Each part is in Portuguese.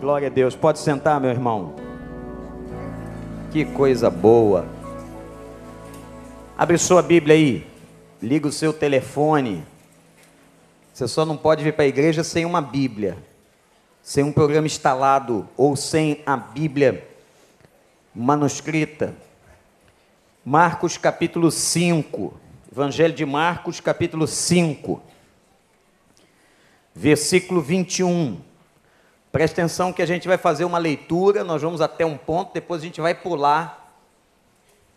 Glória a Deus. Pode sentar, meu irmão. Que coisa boa. Abre sua Bíblia aí. Liga o seu telefone. Você só não pode vir para a igreja sem uma Bíblia, sem um programa instalado ou sem a Bíblia manuscrita. Marcos capítulo 5. Evangelho de Marcos capítulo 5. Versículo 21. Presta atenção que a gente vai fazer uma leitura, nós vamos até um ponto, depois a gente vai pular,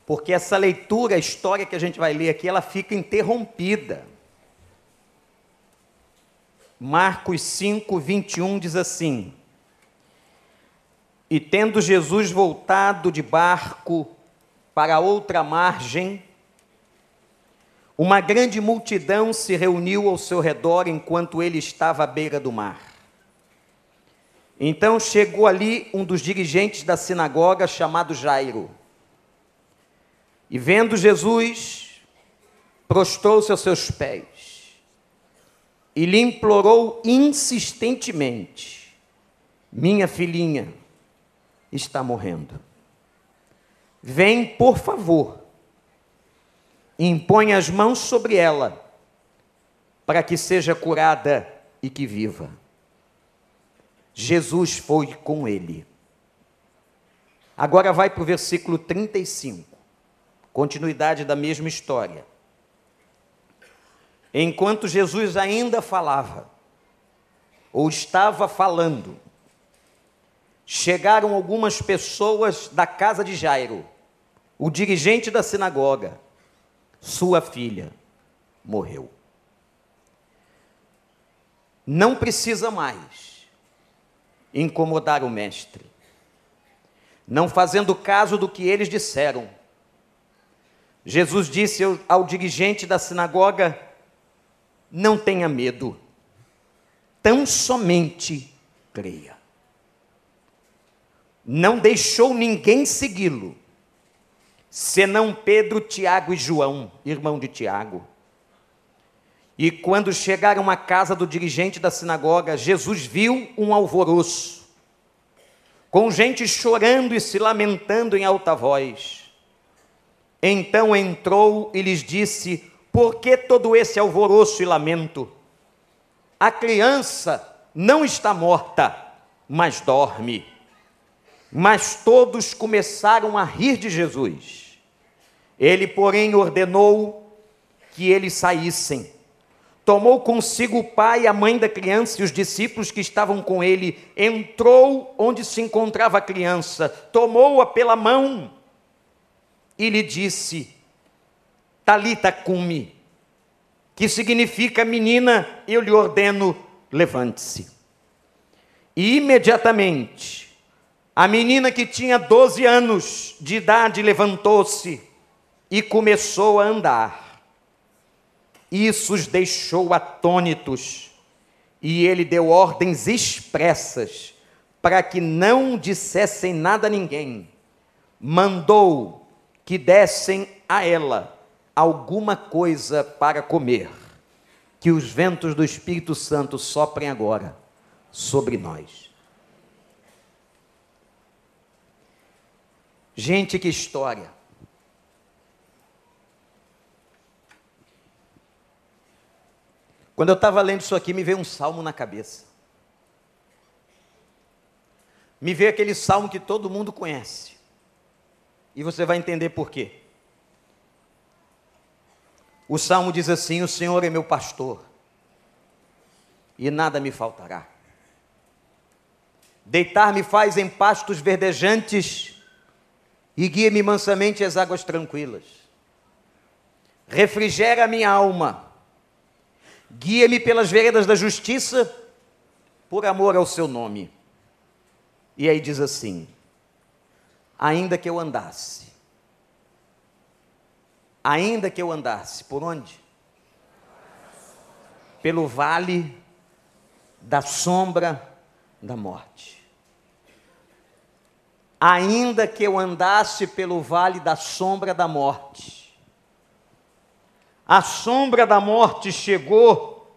porque essa leitura, a história que a gente vai ler aqui, ela fica interrompida. Marcos 5, 21 diz assim: E tendo Jesus voltado de barco para outra margem, uma grande multidão se reuniu ao seu redor enquanto ele estava à beira do mar. Então chegou ali um dos dirigentes da sinagoga chamado Jairo. E vendo Jesus, prostrou-se aos seus pés e lhe implorou insistentemente: Minha filhinha está morrendo. Vem, por favor, e impõe as mãos sobre ela, para que seja curada e que viva. Jesus foi com ele. Agora vai para o versículo 35, continuidade da mesma história. Enquanto Jesus ainda falava, ou estava falando, chegaram algumas pessoas da casa de Jairo, o dirigente da sinagoga, sua filha morreu. Não precisa mais incomodar o mestre, não fazendo caso do que eles disseram. Jesus disse ao, dirigente da sinagoga: Não tenha medo, tão somente creia. Não deixou ninguém segui-lo, senão Pedro, Tiago e João, irmão de Tiago. E quando chegaram à casa do dirigente da sinagoga, Jesus viu um alvoroço, com gente chorando e se lamentando em alta voz. Então entrou e lhes disse: Por que todo esse alvoroço e lamento? A criança não está morta, mas dorme. Mas todos começaram a rir de Jesus. Ele, porém, ordenou que eles saíssem tomou consigo o pai, a mãe da criança e os discípulos que estavam com ele, entrou onde se encontrava a criança, tomou-a pela mão e lhe disse: Talita cumi, que significa menina, eu lhe ordeno, levante-se. E imediatamente, a menina que tinha 12 anos de idade levantou-se e começou a andar. Isso os deixou atônitos, e ele deu ordens expressas para que não dissessem nada a ninguém. Mandou que dessem a ela alguma coisa para comer. Que os ventos do Espírito Santo soprem agora sobre nós. Gente, que história! Quando eu estava lendo isso aqui, me veio um salmo na cabeça. Me veio aquele salmo que todo mundo conhece. E você vai entender por quê. O salmo diz assim: O Senhor é meu pastor, e nada me faltará. Deitar-me faz em pastos verdejantes, e guia-me mansamente às águas tranquilas. Refrigera minha alma Guia-me pelas veredas da justiça, por amor ao seu nome. E aí diz assim: ainda que eu andasse, ainda que eu andasse, por onde? Pelo vale da sombra da morte. Ainda que eu andasse pelo vale da sombra da morte, a sombra da morte chegou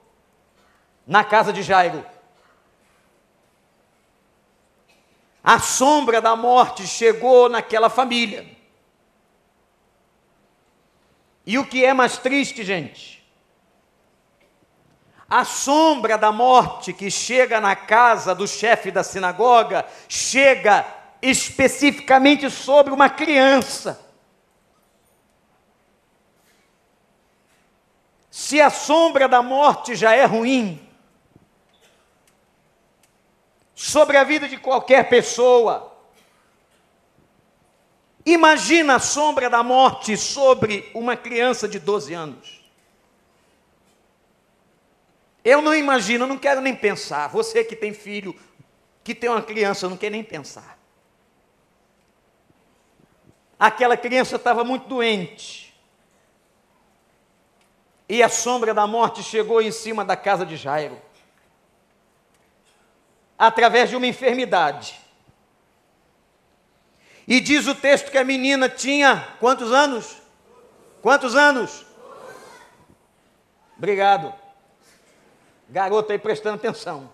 na casa de Jairo. A sombra da morte chegou naquela família. E o que é mais triste, gente? A sombra da morte que chega na casa do chefe da sinagoga chega especificamente sobre uma criança. Se a sombra da morte já é ruim, sobre a vida de qualquer pessoa, imagina a sombra da morte sobre uma criança de 12 anos. Eu não imagino, eu não quero nem pensar. Você que tem filho, que tem uma criança, não quer nem pensar. Aquela criança estava muito doente. E a sombra da morte chegou em cima da casa de Jairo. Através de uma enfermidade. E diz o texto que a menina tinha quantos anos? Quantos anos? Obrigado. Garoto aí prestando atenção.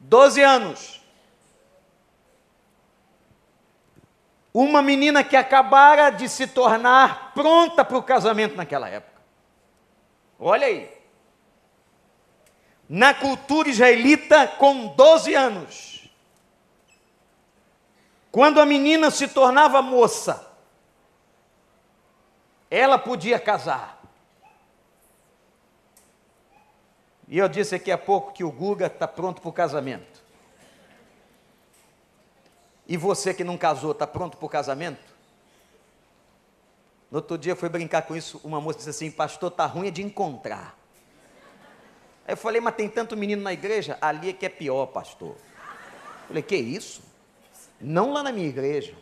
Doze anos. Uma menina que acabara de se tornar pronta para o casamento naquela época. Olha aí. Na cultura israelita, com 12 anos, quando a menina se tornava moça, ela podia casar. E eu disse aqui há pouco que o Guga está pronto para o casamento. E você que não casou, está pronto para o casamento? No outro dia foi brincar com isso, uma moça disse assim, pastor, está ruim é de encontrar. Aí eu falei, mas tem tanto menino na igreja? Ali é que é pior, pastor. Eu falei, que isso? Não lá na minha igreja.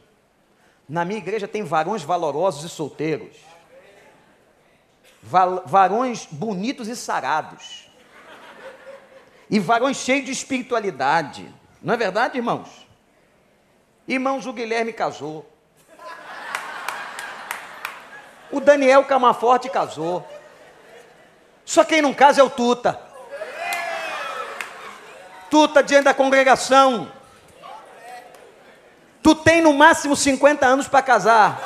Na minha igreja tem varões valorosos e solteiros. varões bonitos e sarados e varões cheios de espiritualidade. Não é verdade, irmãos? Irmãos, o Guilherme casou. O Daniel Camaforte casou. Só quem não casa é o Tuta. Tuta diante da congregação. Tu tem no máximo 50 anos para casar.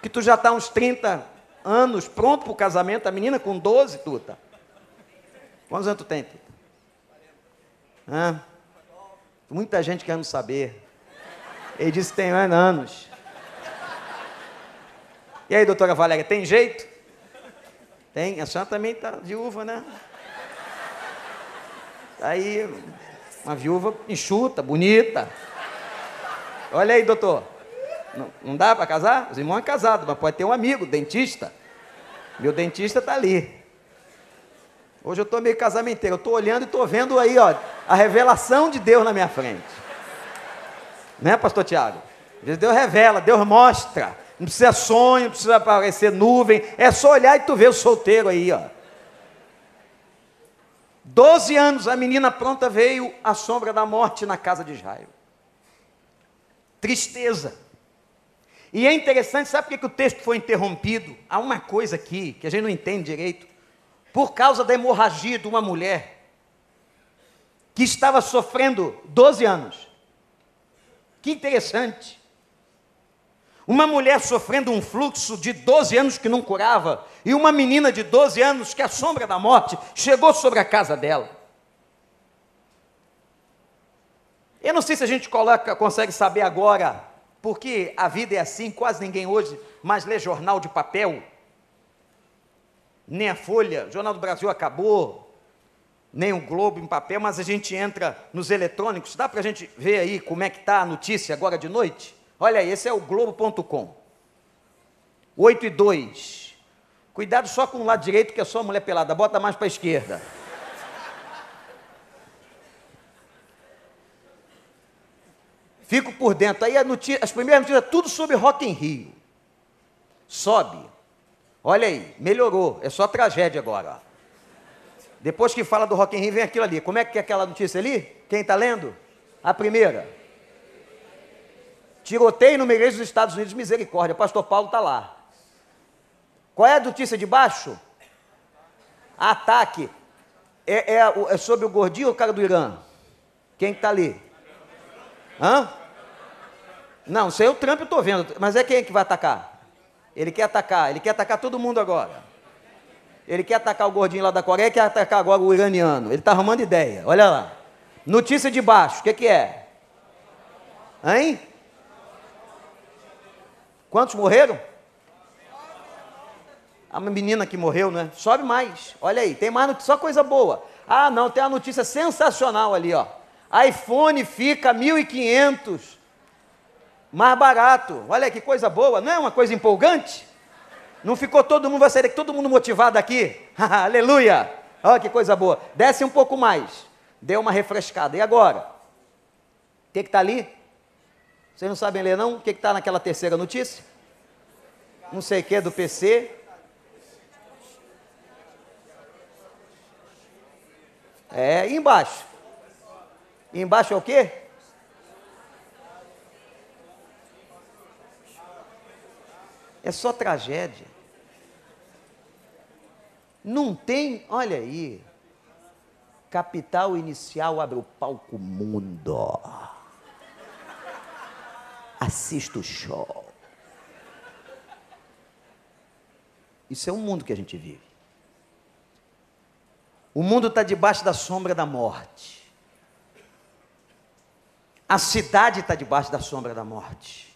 Que tu já está uns 30 anos pronto para o casamento, a menina com 12, Tuta. Quantos anos tu tem, Tita? Hã? Muita gente querendo saber. Ele disse tem anos. E aí, doutora Valéria, tem jeito? Tem, a senhora também está viúva, né? Aí, uma viúva enxuta, bonita. Olha aí, doutor. Não, não dá para casar? Os irmãos é casado, mas pode ter um amigo, dentista. Meu dentista está ali. Hoje eu estou meio casamenteiro, eu estou olhando e estou vendo aí, ó, a revelação de Deus na minha frente. Né, pastor Tiago? Deus revela, Deus mostra. Não precisa sonho, não precisa aparecer nuvem, é só olhar e tu vê o solteiro aí, ó. Doze anos, a menina pronta veio à sombra da morte na casa de Jairo. Tristeza. E é interessante, sabe por que o texto foi interrompido? Há uma coisa aqui que a gente não entende direito por causa da hemorragia de uma mulher que estava sofrendo 12 anos. Que interessante. Uma mulher sofrendo um fluxo de 12 anos que não curava, e uma menina de 12 anos que a sombra da morte chegou sobre a casa dela. Eu não sei se a gente coloca, consegue saber agora, porque a vida é assim, quase ninguém hoje mais lê jornal de papel nem a Folha, o Jornal do Brasil acabou, nem o Globo em papel, mas a gente entra nos eletrônicos. Dá para a gente ver aí como é que está a notícia agora de noite? Olha aí, esse é o Globo.com. 8 e 2. Cuidado só com o lado direito, que é só mulher pelada. Bota mais para a esquerda. Fico por dentro. Aí notícia, as primeiras notícias, tudo sobre Rock em Rio. Sobe. Olha aí, melhorou. É só tragédia agora. Depois que fala do Rock in Rio, vem aquilo ali. Como é que é aquela notícia ali? Quem está lendo? A primeira. Tiroteio no igreja dos Estados Unidos, misericórdia. Pastor Paulo está lá. Qual é a notícia de baixo? Ataque. É, é, é sobre o gordinho ou o cara do Irã? Quem está ali? Hã? Não, isso aí é o Trump eu estou vendo, mas é quem que vai atacar? Ele quer atacar, ele quer atacar todo mundo agora. Ele quer atacar o gordinho lá da Coreia, quer atacar agora o iraniano. Ele está arrumando ideia, olha lá. Notícia de baixo, o que, que é? Hein? Quantos morreram? A menina que morreu, né? Sobe mais. Olha aí, tem mais notícia, só coisa boa. Ah, não, tem uma notícia sensacional ali, ó. iPhone fica 1.500 mais barato. Olha que coisa boa, não é uma coisa empolgante? Não ficou todo mundo, vai sair daqui, todo mundo motivado aqui? Aleluia! Olha que coisa boa. Desce um pouco mais. Deu uma refrescada. E agora? O que está ali? Vocês não sabem ler, não? O que está naquela terceira notícia? Não sei o que do PC. É, e embaixo? E embaixo é o quê? É só tragédia. Não tem, olha aí. Capital inicial abre o palco mundo. Assista o show. Isso é o mundo que a gente vive. O mundo está debaixo da sombra da morte. A cidade está debaixo da sombra da morte.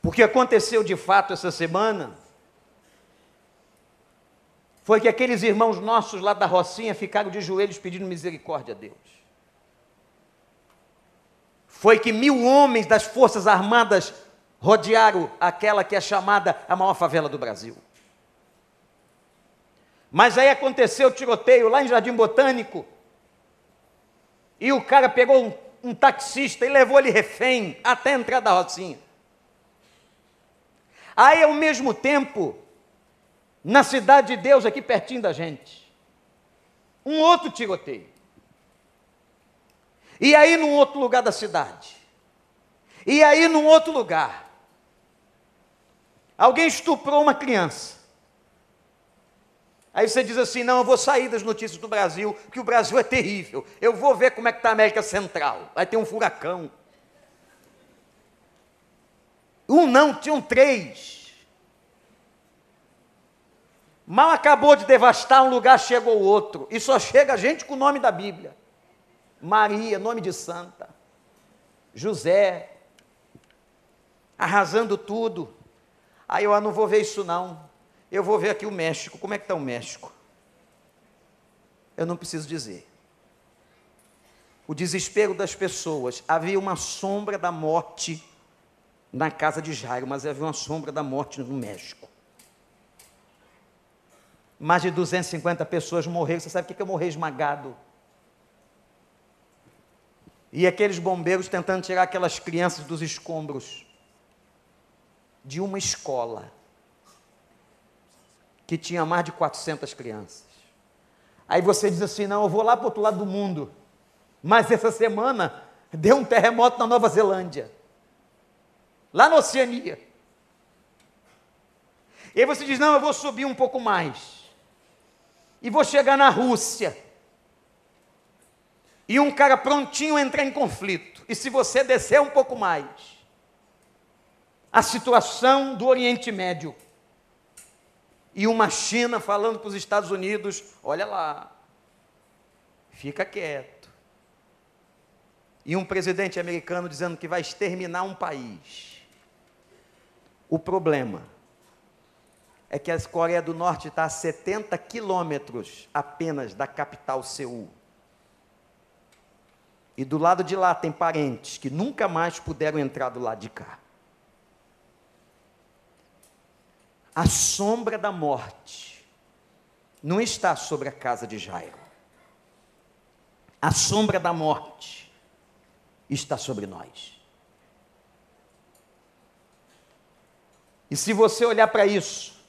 Porque aconteceu de fato essa semana foi que aqueles irmãos nossos lá da Rocinha ficaram de joelhos pedindo misericórdia a Deus. Foi que mil homens das Forças Armadas rodearam aquela que é chamada a maior favela do Brasil. Mas aí aconteceu o tiroteio lá em Jardim Botânico. E o cara pegou um, um taxista e levou ele refém até a entrada da Rocinha. Aí, ao mesmo tempo, na cidade de Deus, aqui pertinho da gente, um outro tiroteio. E aí, num outro lugar da cidade. E aí, num outro lugar. Alguém estuprou uma criança. Aí você diz assim: não, eu vou sair das notícias do Brasil, porque o Brasil é terrível. Eu vou ver como é que está a América Central. Vai ter um furacão. Um não, tinham três. Mal acabou de devastar um lugar, chegou outro. E só chega gente com o nome da Bíblia. Maria, nome de santa. José, arrasando tudo. Aí eu ah, não vou ver isso não. Eu vou ver aqui o México. Como é que está o México? Eu não preciso dizer. O desespero das pessoas. Havia uma sombra da morte na casa de Jairo, mas havia uma sombra da morte no México. Mais de 250 pessoas morreram. Você sabe o que é morrer esmagado? E aqueles bombeiros tentando tirar aquelas crianças dos escombros de uma escola que tinha mais de 400 crianças. Aí você diz assim: não, eu vou lá para o outro lado do mundo. Mas essa semana deu um terremoto na Nova Zelândia, lá na Oceania. E aí você diz: não, eu vou subir um pouco mais, e vou chegar na Rússia. E um cara prontinho entrar em conflito. E se você descer um pouco mais, a situação do Oriente Médio e uma China falando para os Estados Unidos: olha lá, fica quieto. E um presidente americano dizendo que vai exterminar um país. O problema é que a Coreia do Norte está a 70 quilômetros apenas da capital Seul. E do lado de lá tem parentes que nunca mais puderam entrar do lado de cá. a sombra da morte não está sobre a casa de Jairo. A sombra da morte está sobre nós. E se você olhar para isso,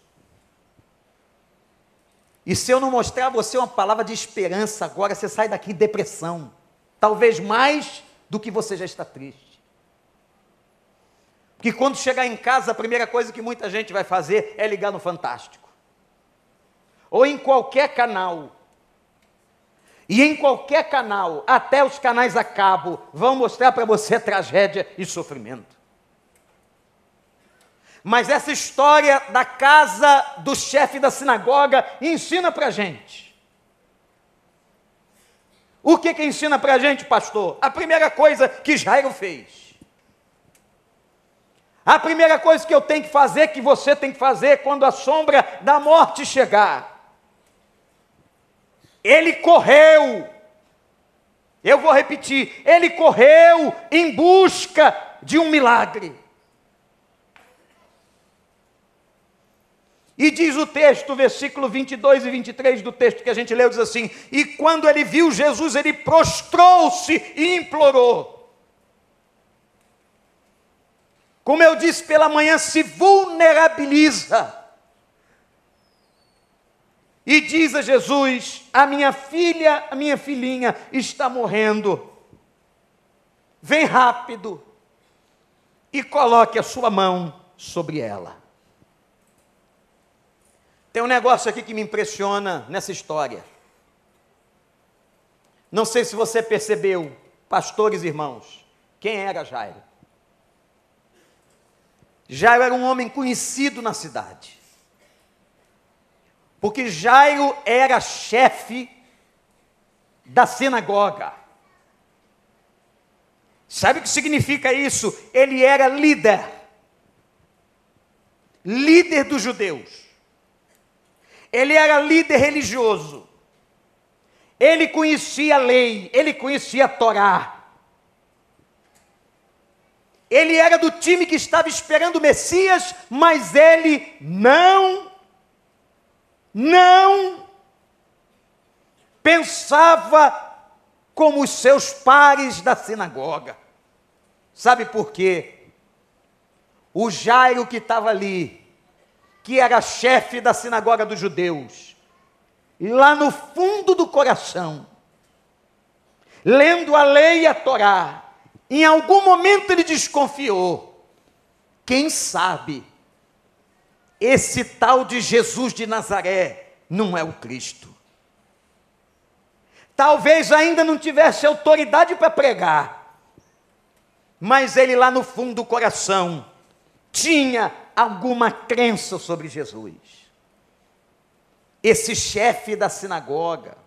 e se eu não mostrar a você uma palavra de esperança agora, você sai daqui em depressão. Talvez mais do que você já está triste que quando chegar em casa, a primeira coisa que muita gente vai fazer é ligar no Fantástico. Ou em qualquer canal. E em qualquer canal, até os canais a cabo, vão mostrar para você tragédia e sofrimento. Mas essa história da casa do chefe da sinagoga ensina para gente. O que, que ensina para gente, pastor? A primeira coisa que Jairo fez. A primeira coisa que eu tenho que fazer, que você tem que fazer quando a sombra da morte chegar. Ele correu. Eu vou repetir, ele correu em busca de um milagre. E diz o texto, versículo 22 e 23 do texto que a gente leu, diz assim: E quando ele viu Jesus, ele prostrou-se e implorou. Como eu disse pela manhã, se vulnerabiliza. E diz a Jesus: A minha filha, a minha filhinha está morrendo. Vem rápido e coloque a sua mão sobre ela. Tem um negócio aqui que me impressiona nessa história. Não sei se você percebeu, pastores irmãos, quem era Jairo? Jairo era um homem conhecido na cidade. Porque Jairo era chefe da sinagoga. Sabe o que significa isso? Ele era líder. Líder dos judeus. Ele era líder religioso. Ele conhecia a lei, ele conhecia a Torá. Ele era do time que estava esperando o Messias, mas ele não, não pensava como os seus pares da sinagoga. Sabe por quê? O Jairo que estava ali, que era chefe da sinagoga dos judeus, lá no fundo do coração, lendo a lei e a Torá, em algum momento ele desconfiou. Quem sabe esse tal de Jesus de Nazaré não é o Cristo? Talvez ainda não tivesse autoridade para pregar, mas ele lá no fundo do coração tinha alguma crença sobre Jesus. Esse chefe da sinagoga,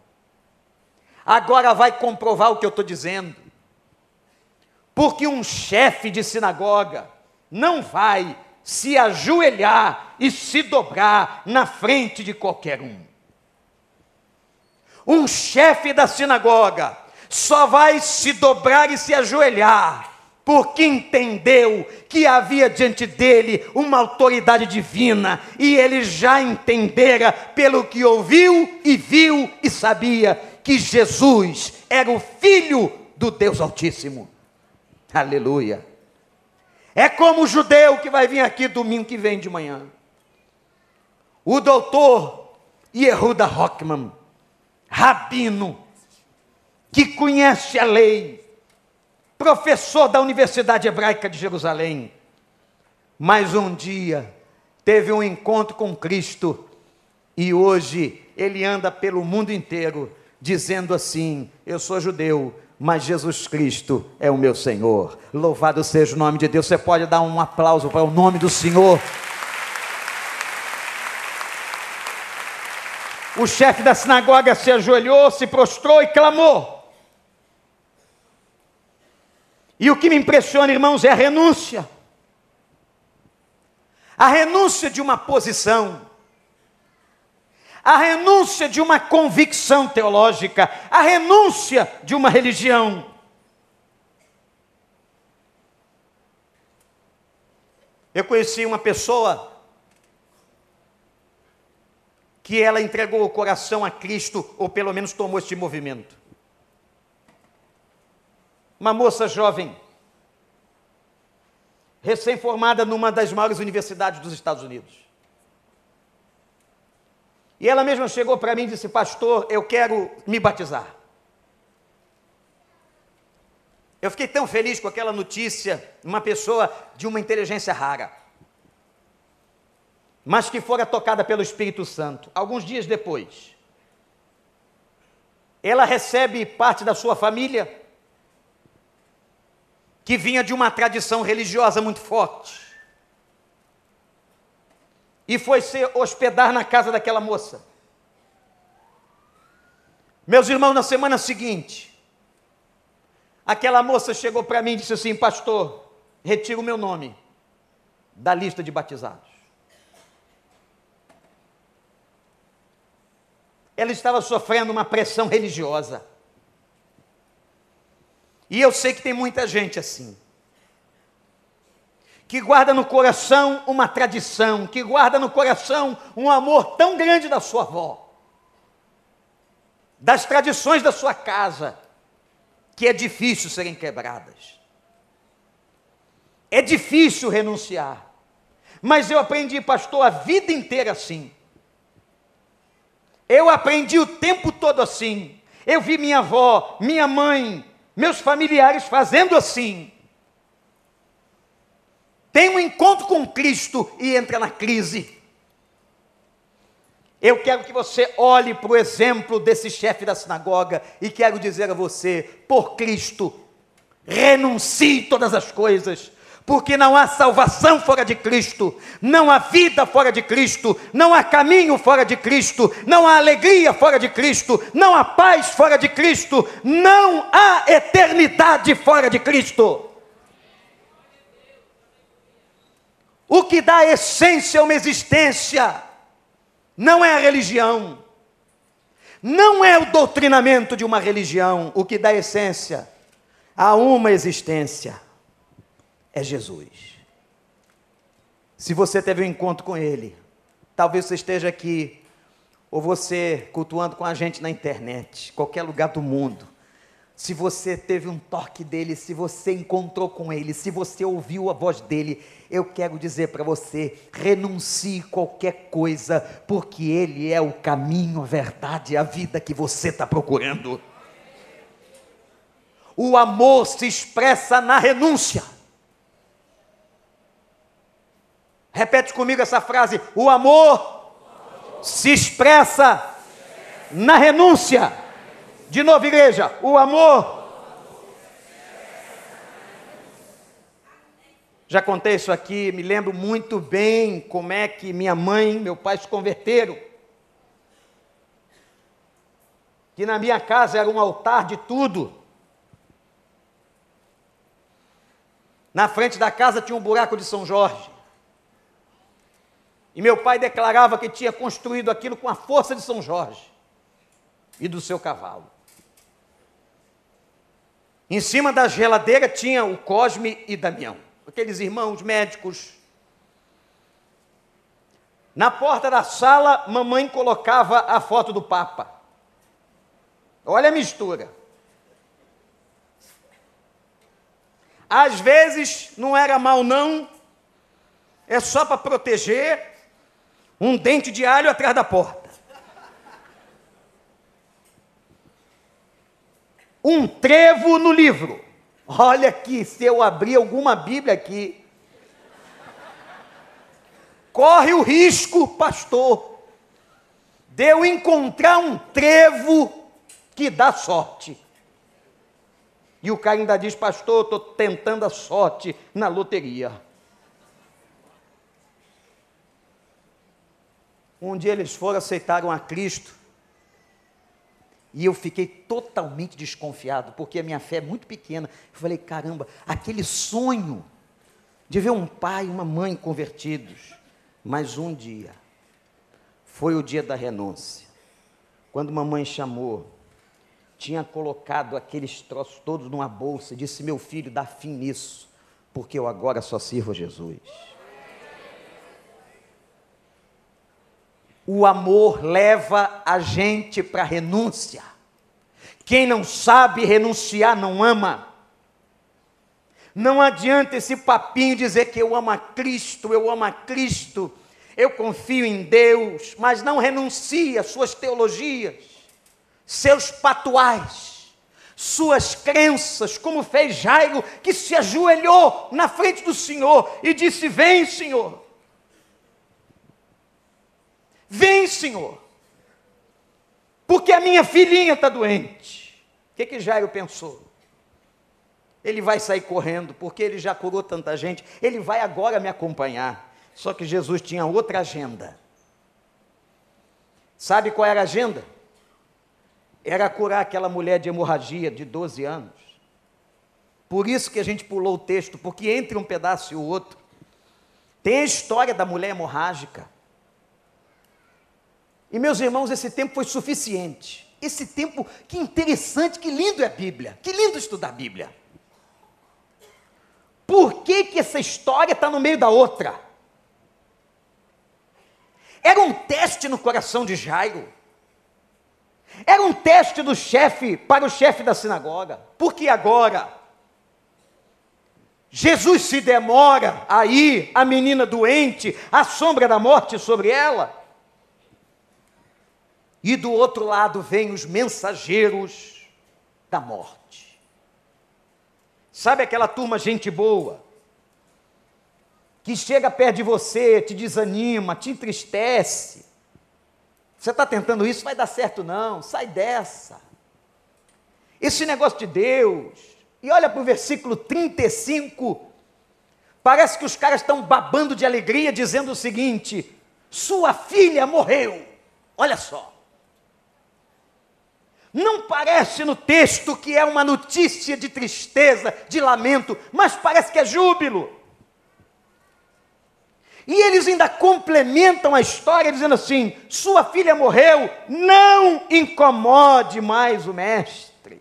agora vai comprovar o que eu estou dizendo. Porque um chefe de sinagoga não vai se ajoelhar e se dobrar na frente de qualquer um. Um chefe da sinagoga só vai se dobrar e se ajoelhar porque entendeu que havia diante dele uma autoridade divina, e ele já entendera, pelo que ouviu e viu e sabia, que Jesus era o Filho do Deus Altíssimo. Aleluia. É como o judeu que vai vir aqui domingo que vem de manhã. O doutor Yehuda Rockman, rabino, que conhece a lei, professor da Universidade Hebraica de Jerusalém, mas um dia teve um encontro com Cristo e hoje ele anda pelo mundo inteiro dizendo assim: Eu sou judeu, mas Jesus Cristo é o meu Senhor. Louvado seja o nome de Deus. Você pode dar um aplauso para o nome do Senhor. O chefe da sinagoga se ajoelhou, se prostrou e clamou. E o que me impressiona, irmãos, é a renúncia. A renúncia de uma posição, a renúncia de uma convicção teológica, a renúncia de uma religião. Eu conheci uma pessoa que ela entregou o coração a Cristo, ou pelo menos tomou este movimento uma moça jovem, recém-formada numa das maiores universidades dos Estados Unidos. E ela mesma chegou para mim e disse: Pastor, eu quero me batizar. Eu fiquei tão feliz com aquela notícia, uma pessoa de uma inteligência rara, mas que fora tocada pelo Espírito Santo. Alguns dias depois, ela recebe parte da sua família, que vinha de uma tradição religiosa muito forte, e foi se hospedar na casa daquela moça. Meus irmãos, na semana seguinte, aquela moça chegou para mim e disse assim: Pastor, retira o meu nome da lista de batizados. ela estava sofrendo uma pressão religiosa. E eu sei que tem muita gente assim, que guarda no coração uma tradição, que guarda no coração um amor tão grande da sua avó, das tradições da sua casa, que é difícil serem quebradas. É difícil renunciar. Mas eu aprendi, pastor, a vida inteira assim. Eu aprendi o tempo todo assim. Eu vi minha avó, minha mãe, meus familiares fazendo assim. Tem um encontro com Cristo e entra na crise. Eu quero que você olhe para o exemplo desse chefe da sinagoga e quero dizer a você: por Cristo, renuncie todas as coisas, porque não há salvação fora de Cristo, não há vida fora de Cristo, não há caminho fora de Cristo, não há alegria fora de Cristo, não há paz fora de Cristo, não há eternidade fora de Cristo. O que dá essência a uma existência não é a religião, não é o doutrinamento de uma religião, o que dá essência a uma existência é Jesus. Se você teve um encontro com Ele, talvez você esteja aqui, ou você cultuando com a gente na internet, qualquer lugar do mundo. Se você teve um toque dele, se você encontrou com ele, se você ouviu a voz dele, eu quero dizer para você: renuncie qualquer coisa, porque ele é o caminho, a verdade, a vida que você está procurando. O amor se expressa na renúncia. Repete comigo essa frase: o amor se expressa na renúncia. De novo, igreja, o amor. Já contei isso aqui, me lembro muito bem como é que minha mãe e meu pai se converteram. Que na minha casa era um altar de tudo. Na frente da casa tinha um buraco de São Jorge. E meu pai declarava que tinha construído aquilo com a força de São Jorge e do seu cavalo. Em cima da geladeira tinha o Cosme e Damião, aqueles irmãos médicos. Na porta da sala, mamãe colocava a foto do Papa. Olha a mistura. Às vezes não era mal, não, é só para proteger, um dente de alho atrás da porta. Um trevo no livro. Olha aqui, se eu abrir alguma Bíblia aqui, corre o risco, pastor, de eu encontrar um trevo que dá sorte. E o cara ainda diz, pastor, estou tentando a sorte na loteria. Um dia eles foram, aceitaram a Cristo. E eu fiquei totalmente desconfiado, porque a minha fé é muito pequena. Eu falei, caramba, aquele sonho de ver um pai e uma mãe convertidos. Mas um dia, foi o dia da renúncia. Quando mamãe chamou, tinha colocado aqueles troços todos numa bolsa e disse: Meu filho, dá fim nisso, porque eu agora só sirvo a Jesus. O amor leva a gente para renúncia. Quem não sabe renunciar não ama. Não adianta esse papinho dizer que eu amo a Cristo, eu amo a Cristo, eu confio em Deus, mas não renuncia suas teologias, seus patuais, suas crenças, como fez Jairo, que se ajoelhou na frente do Senhor e disse: Vem, Senhor. Vem, Senhor. porque a minha filhinha está doente. O que, que Jairo pensou? Ele vai sair correndo, porque ele já curou tanta gente, ele vai agora me acompanhar. Só que Jesus tinha outra agenda. Sabe qual era a agenda? Era curar aquela mulher de hemorragia de 12 anos. Por isso que a gente pulou o texto, porque entre um pedaço e o outro, tem a história da mulher hemorrágica. E meus irmãos, esse tempo foi suficiente. Esse tempo, que interessante, que lindo é a Bíblia. Que lindo estudar a Bíblia. Por que, que essa história está no meio da outra? Era um teste no coração de Jairo. Era um teste do chefe para o chefe da sinagoga. Porque agora Jesus se demora aí, a menina doente, a sombra da morte sobre ela. E do outro lado vem os mensageiros da morte. Sabe aquela turma gente boa? Que chega perto de você, te desanima, te entristece. Você está tentando isso, vai dar certo não, sai dessa. Esse negócio de Deus. E olha para o versículo 35. Parece que os caras estão babando de alegria, dizendo o seguinte: Sua filha morreu. Olha só. Não parece no texto que é uma notícia de tristeza, de lamento, mas parece que é júbilo. E eles ainda complementam a história dizendo assim: sua filha morreu, não incomode mais o mestre.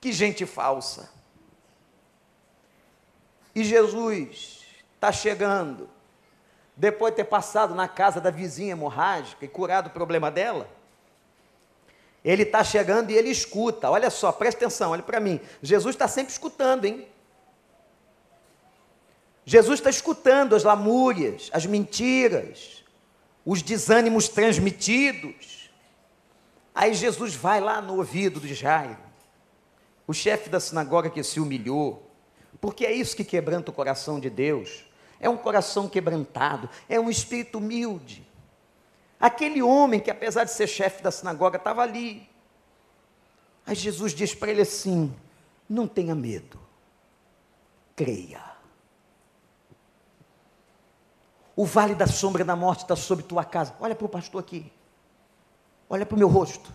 Que gente falsa. E Jesus está chegando, depois de ter passado na casa da vizinha hemorrágica e curado o problema dela. Ele está chegando e ele escuta. Olha só, presta atenção, olha para mim. Jesus está sempre escutando, hein? Jesus está escutando as lamúrias, as mentiras, os desânimos transmitidos. Aí Jesus vai lá no ouvido de Jairo, o chefe da sinagoga que se humilhou, porque é isso que quebranta o coração de Deus. É um coração quebrantado, é um espírito humilde. Aquele homem que, apesar de ser chefe da sinagoga, estava ali. Aí Jesus diz para ele assim: não tenha medo, creia. O vale da sombra da morte está sobre tua casa. Olha para o pastor aqui. Olha para o meu rosto.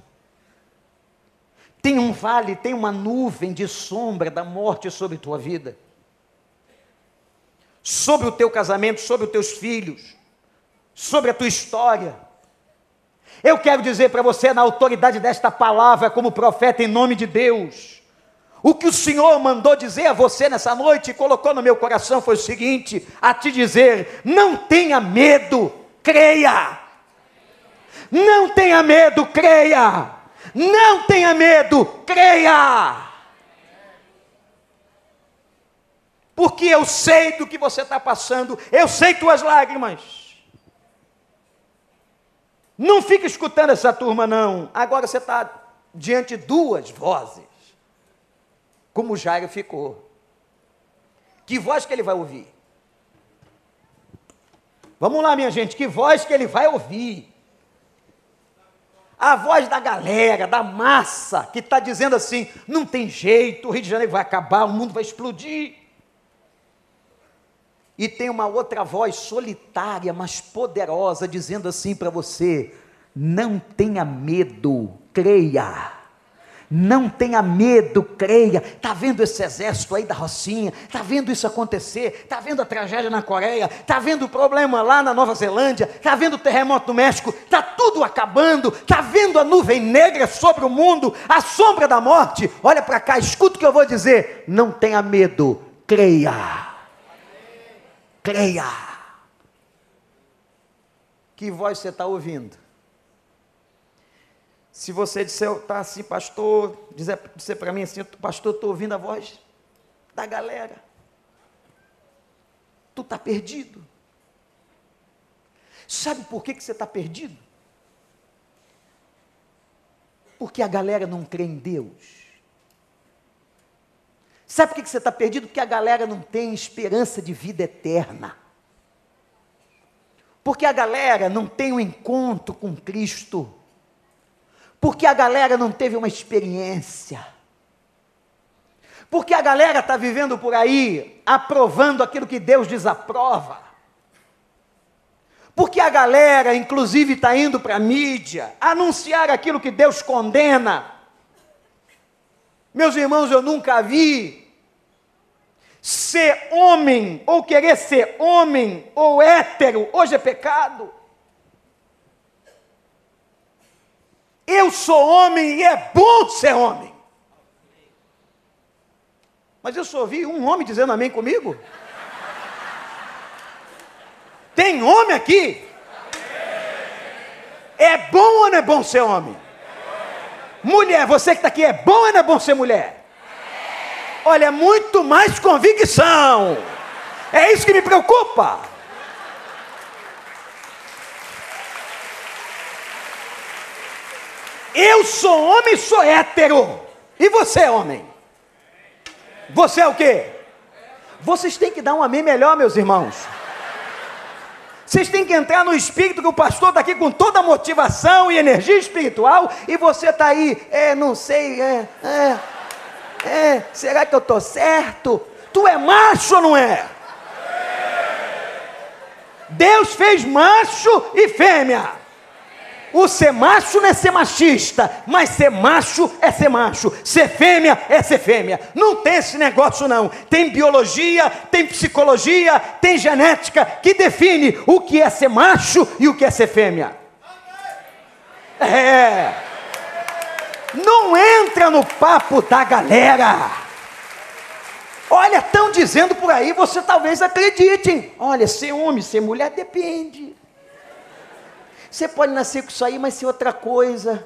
Tem um vale, tem uma nuvem de sombra da morte sobre tua vida. Sobre o teu casamento, sobre os teus filhos, sobre a tua história. Eu quero dizer para você, na autoridade desta palavra, como profeta em nome de Deus, o que o Senhor mandou dizer a você nessa noite e colocou no meu coração foi o seguinte: a te dizer, não tenha medo, creia. Não tenha medo, creia. Não tenha medo, creia. Porque eu sei do que você está passando, eu sei tuas lágrimas. Não fica escutando essa turma, não. Agora você está diante de duas vozes como Jairo ficou. Que voz que ele vai ouvir? Vamos lá, minha gente, que voz que ele vai ouvir? A voz da galera, da massa, que está dizendo assim: não tem jeito, o Rio de Janeiro vai acabar, o mundo vai explodir. E tem uma outra voz solitária, mas poderosa, dizendo assim para você: não tenha medo, creia. Não tenha medo, creia. Está vendo esse exército aí da Rocinha? Está vendo isso acontecer? Está vendo a tragédia na Coreia? Está vendo o problema lá na Nova Zelândia? Está vendo o terremoto no México? Está tudo acabando? Está vendo a nuvem negra sobre o mundo? A sombra da morte? Olha para cá, escuta o que eu vou dizer. Não tenha medo, creia. Creia. Que voz você está ouvindo? Se você disser, tá assim, pastor, dizer, dizer para mim assim, pastor, estou ouvindo a voz da galera. Tu está perdido. Sabe por que, que você está perdido? Porque a galera não crê em Deus. Sabe por que, você está perdido? Porque a galera não tem esperança de vida eterna. Porque a galera não tem um encontro com Cristo. Porque a galera não teve uma experiência. Porque a galera está vivendo por aí aprovando aquilo que Deus desaprova. Porque a galera, inclusive, está indo para a mídia anunciar aquilo que Deus condena. Meus irmãos, eu nunca vi ser homem, ou querer ser homem, ou hétero, hoje é pecado. Eu sou homem e é bom ser homem. Mas eu só ouvi um homem dizendo amém comigo. Tem homem aqui? É bom ou não é bom ser homem? Mulher, você que está aqui, é bom ou não é bom ser mulher? Olha, é muito mais convicção. É isso que me preocupa. Eu sou homem, sou hétero. E você, homem? Você é o quê? Vocês têm que dar um amém melhor, meus irmãos. Vocês têm que entrar no espírito que o pastor está aqui com toda a motivação e energia espiritual e você está aí, é, não sei, é, é, é, será que eu estou certo? Tu é macho ou não é? Deus fez macho e fêmea. O ser macho não é ser machista, mas ser macho é ser macho, ser fêmea é ser fêmea. Não tem esse negócio, não. Tem biologia, tem psicologia, tem genética que define o que é ser macho e o que é ser fêmea. É. Não entra no papo da galera. Olha, estão dizendo por aí, você talvez acredite. Olha, ser homem, ser mulher depende. Você pode nascer com isso aí, mas ser outra coisa.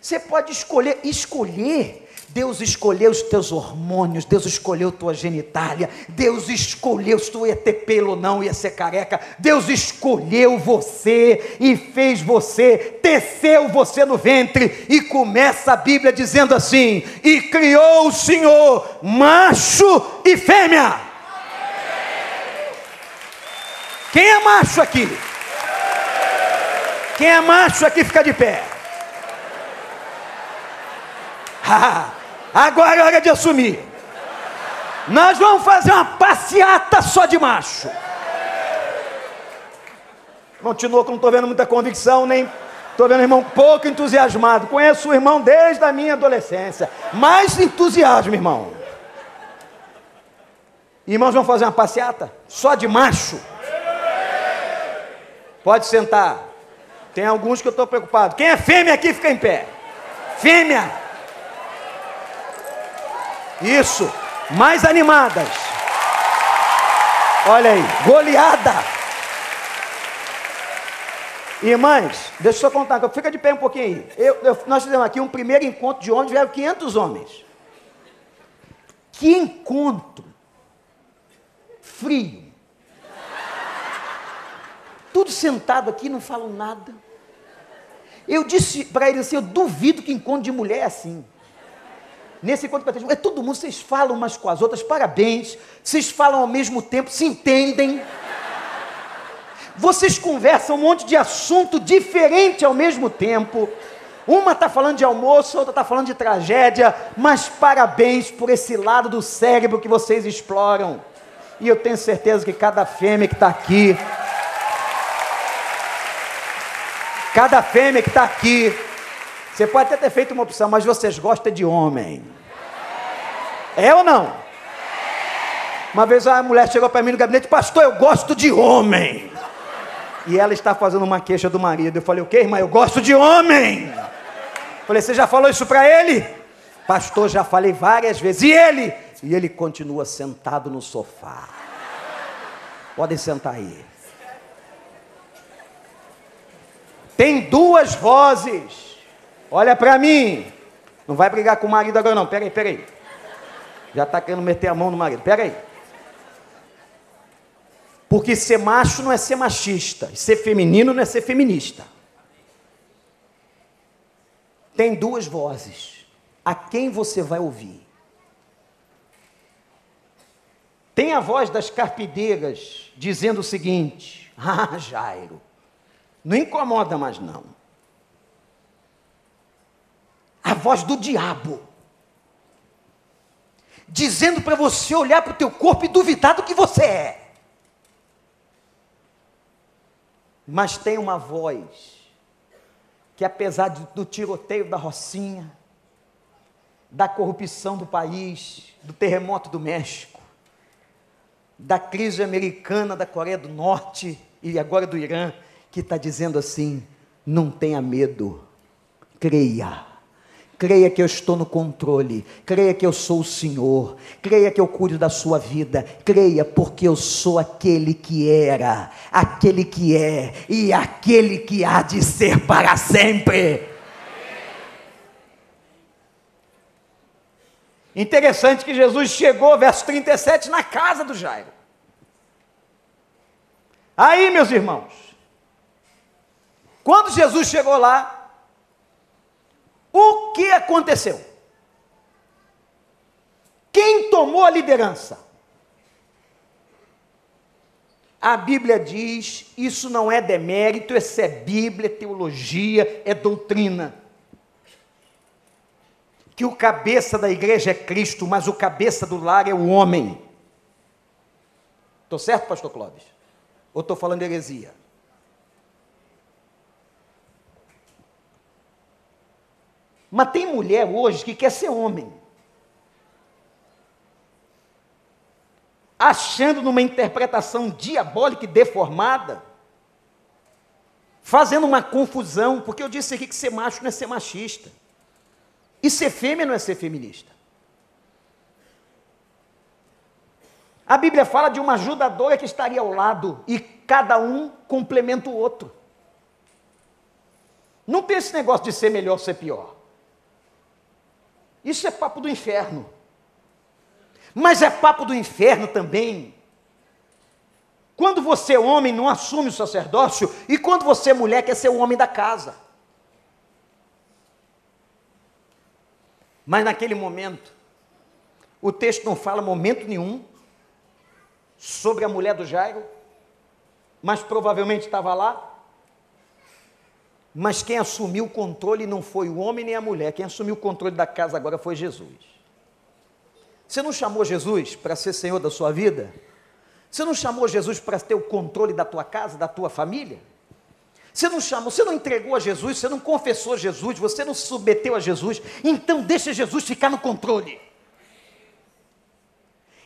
Você pode escolher, escolher. Deus escolheu os teus hormônios, Deus escolheu tua genitália, Deus escolheu se tu ia ter pelo ou não, ia ser careca. Deus escolheu você e fez você, teceu você no ventre. E começa a Bíblia dizendo assim: E criou o Senhor macho e fêmea. Quem é macho aqui? Quem é macho aqui fica de pé. agora é hora de assumir. Nós vamos fazer uma passeata só de macho. Continua que não estou vendo muita convicção, nem estou vendo o irmão pouco entusiasmado. Conheço o irmão desde a minha adolescência. Mais entusiasmo, irmão. Irmãos, vamos fazer uma passeata só de macho. Pode sentar. Tem alguns que eu estou preocupado. Quem é fêmea aqui fica em pé. Fêmea. Isso. Mais animadas. Olha aí. Goleada. Irmãs, deixa eu só contar. Fica de pé um pouquinho aí. Eu, eu, nós fizemos aqui um primeiro encontro de homens, vieram 500 homens. Que encontro frio. Tudo sentado aqui, não falam nada. Eu disse para eles assim: eu duvido que encontro de mulher é assim. Nesse encontro de é todo mundo, vocês falam umas com as outras, parabéns. Vocês falam ao mesmo tempo, se entendem. Vocês conversam um monte de assunto diferente ao mesmo tempo. Uma está falando de almoço, outra está falando de tragédia, mas parabéns por esse lado do cérebro que vocês exploram. E eu tenho certeza que cada fêmea que está aqui Cada fêmea que está aqui, você pode até ter feito uma opção, mas vocês gostam de homem. É ou não? Uma vez a mulher chegou para mim no gabinete, pastor, eu gosto de homem. E ela está fazendo uma queixa do marido. Eu falei, o que, irmã? Eu gosto de homem. Falei, você já falou isso para ele? Pastor, já falei várias vezes. E ele? E ele continua sentado no sofá. Podem sentar aí. Tem duas vozes. Olha para mim. Não vai brigar com o marido agora não. Peraí, peraí. Já está querendo meter a mão no marido. Peraí. Porque ser macho não é ser machista. Ser feminino não é ser feminista. Tem duas vozes. A quem você vai ouvir? Tem a voz das carpideiras dizendo o seguinte: Ah, Jairo, não incomoda mais não. a voz do diabo, dizendo para você olhar para o teu corpo e duvidar do que você é. Mas tem uma voz que, apesar do tiroteio da Rocinha, da corrupção do país, do terremoto do México, da crise americana, da Coreia do Norte e agora do Irã, que está dizendo assim: não tenha medo, creia. Creia que eu estou no controle, creia que eu sou o Senhor, creia que eu cuido da sua vida, creia porque eu sou aquele que era, aquele que é e aquele que há de ser para sempre. Interessante que Jesus chegou, verso 37, na casa do Jairo. Aí, meus irmãos, quando Jesus chegou lá, o que aconteceu? Quem tomou a liderança? A Bíblia diz: isso não é demérito, isso é Bíblia, é teologia, é doutrina. Que o cabeça da igreja é Cristo, mas o cabeça do lar é o homem. Estou certo, pastor Clóvis? Ou estou falando heresia? Mas tem mulher hoje que quer ser homem. Achando numa interpretação diabólica e deformada, fazendo uma confusão, porque eu disse aqui que ser macho não é ser machista. E ser fêmea não é ser feminista. A Bíblia fala de uma ajudadora que estaria ao lado e cada um complementa o outro. Não tem esse negócio de ser melhor ou ser pior. Isso é papo do inferno. Mas é papo do inferno também. Quando você, homem, não assume o sacerdócio, e quando você, mulher, quer ser o homem da casa. Mas naquele momento, o texto não fala momento nenhum sobre a mulher do Jairo, mas provavelmente estava lá. Mas quem assumiu o controle não foi o homem nem a mulher, quem assumiu o controle da casa agora foi Jesus. Você não chamou Jesus para ser senhor da sua vida? Você não chamou Jesus para ter o controle da tua casa, da tua família? Você não chamou, você não entregou a Jesus, você não confessou Jesus, você não se submeteu a Jesus, então deixa Jesus ficar no controle.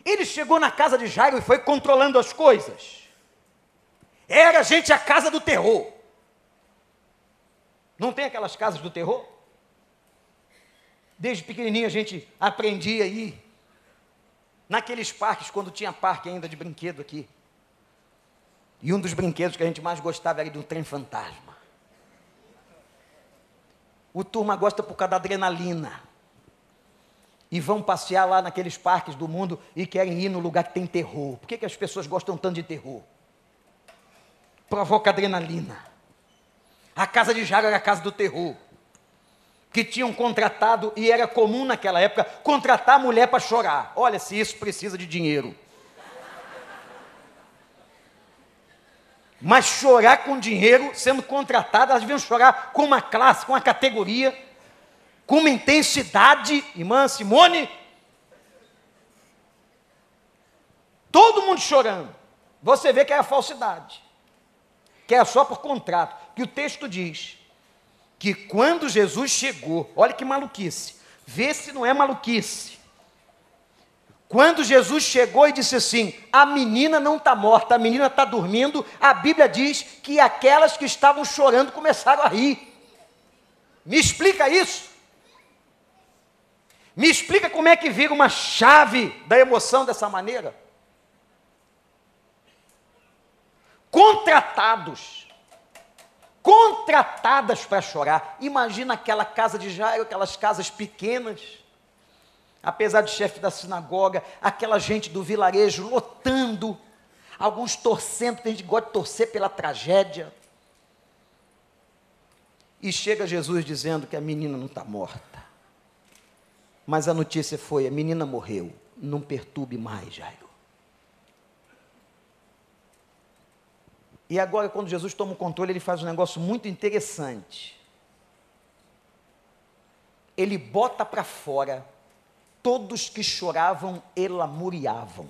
Ele chegou na casa de Jairo e foi controlando as coisas. Era, gente, a casa do terror. Não tem aquelas casas do terror? Desde pequenininho a gente aprendia aí naqueles parques, quando tinha parque ainda de brinquedo aqui. E um dos brinquedos que a gente mais gostava era do trem fantasma. O turma gosta por causa da adrenalina e vão passear lá naqueles parques do mundo e querem ir no lugar que tem terror. Por que, que as pessoas gostam tanto de terror? Provoca adrenalina. A casa de Jairo era a casa do terror. Que tinham contratado, e era comum naquela época, contratar a mulher para chorar. Olha, se isso precisa de dinheiro. Mas chorar com dinheiro, sendo contratada, elas deviam chorar com uma classe, com uma categoria com uma intensidade, irmã Simone, todo mundo chorando. Você vê que é a falsidade, que é só por contrato, que o texto diz que quando Jesus chegou, olha que maluquice, vê se não é maluquice. Quando Jesus chegou e disse assim: a menina não está morta, a menina está dormindo, a Bíblia diz que aquelas que estavam chorando começaram a rir. Me explica isso. Me explica como é que vira uma chave da emoção dessa maneira? Contratados. Contratadas para chorar. Imagina aquela casa de Jairo, aquelas casas pequenas. Apesar de chefe da sinagoga, aquela gente do vilarejo lotando, alguns torcendo, tem gente que gosta de torcer pela tragédia. E chega Jesus dizendo que a menina não está morta. Mas a notícia foi: a menina morreu. Não perturbe mais, Jairo. E agora, quando Jesus toma o controle, ele faz um negócio muito interessante. ele bota para fora todos que choravam e lamuriavam.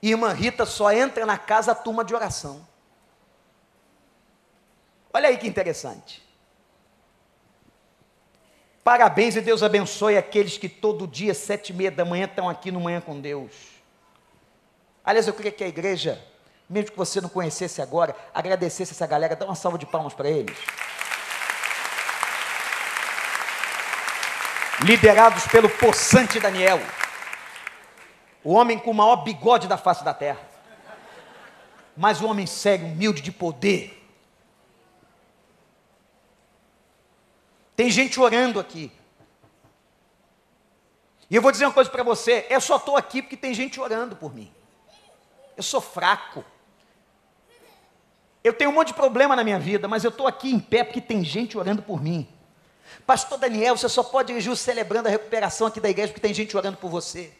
Irmã Rita só entra na casa a turma de oração. Olha aí que interessante. Parabéns e Deus abençoe aqueles que todo dia, sete e meia da manhã, estão aqui no Manhã com Deus. Aliás, eu queria que a igreja, mesmo que você não conhecesse agora, agradecesse essa galera, dá uma salva de palmas para eles. Liderados pelo possante Daniel, o homem com o maior bigode da face da terra, mas um homem sério, humilde, de poder Tem gente orando aqui. E eu vou dizer uma coisa para você: eu só estou aqui porque tem gente orando por mim. Eu sou fraco. Eu tenho um monte de problema na minha vida, mas eu estou aqui em pé porque tem gente orando por mim. Pastor Daniel, você só pode dirigir celebrando a recuperação aqui da igreja porque tem gente orando por você.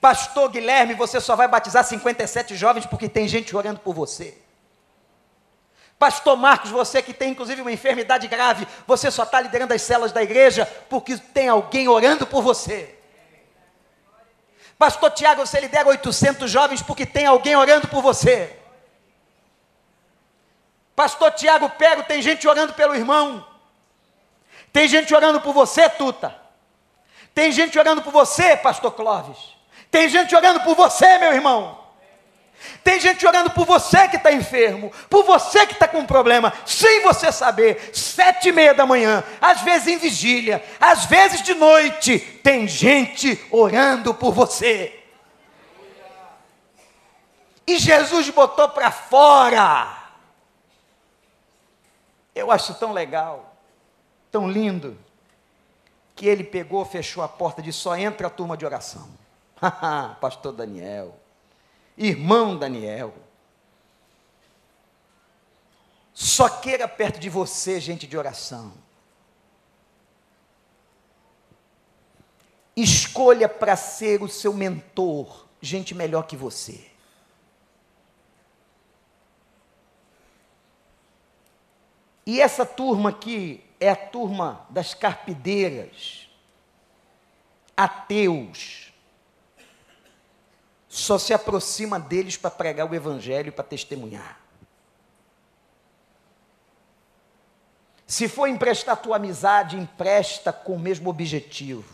Pastor Guilherme, você só vai batizar 57 jovens porque tem gente orando por você. Pastor Marcos, você que tem inclusive uma enfermidade grave, você só está liderando as celas da igreja porque tem alguém orando por você. Pastor Tiago, você lidera 800 jovens porque tem alguém orando por você. Pastor Tiago Pego, tem gente orando pelo irmão. Tem gente orando por você, Tuta. Tem gente orando por você, Pastor Clóvis. Tem gente orando por você, meu irmão. Tem gente orando por você que está enfermo, por você que está com problema, sem você saber, sete e meia da manhã, às vezes em vigília, às vezes de noite, tem gente orando por você. E Jesus botou para fora. Eu acho tão legal, tão lindo, que ele pegou, fechou a porta de só entra a turma de oração. Pastor Daniel irmão Daniel. Só queira perto de você, gente de oração. Escolha para ser o seu mentor, gente melhor que você. E essa turma aqui é a turma das carpideiras, ateus, só se aproxima deles para pregar o Evangelho, para testemunhar. Se for emprestar tua amizade, empresta com o mesmo objetivo.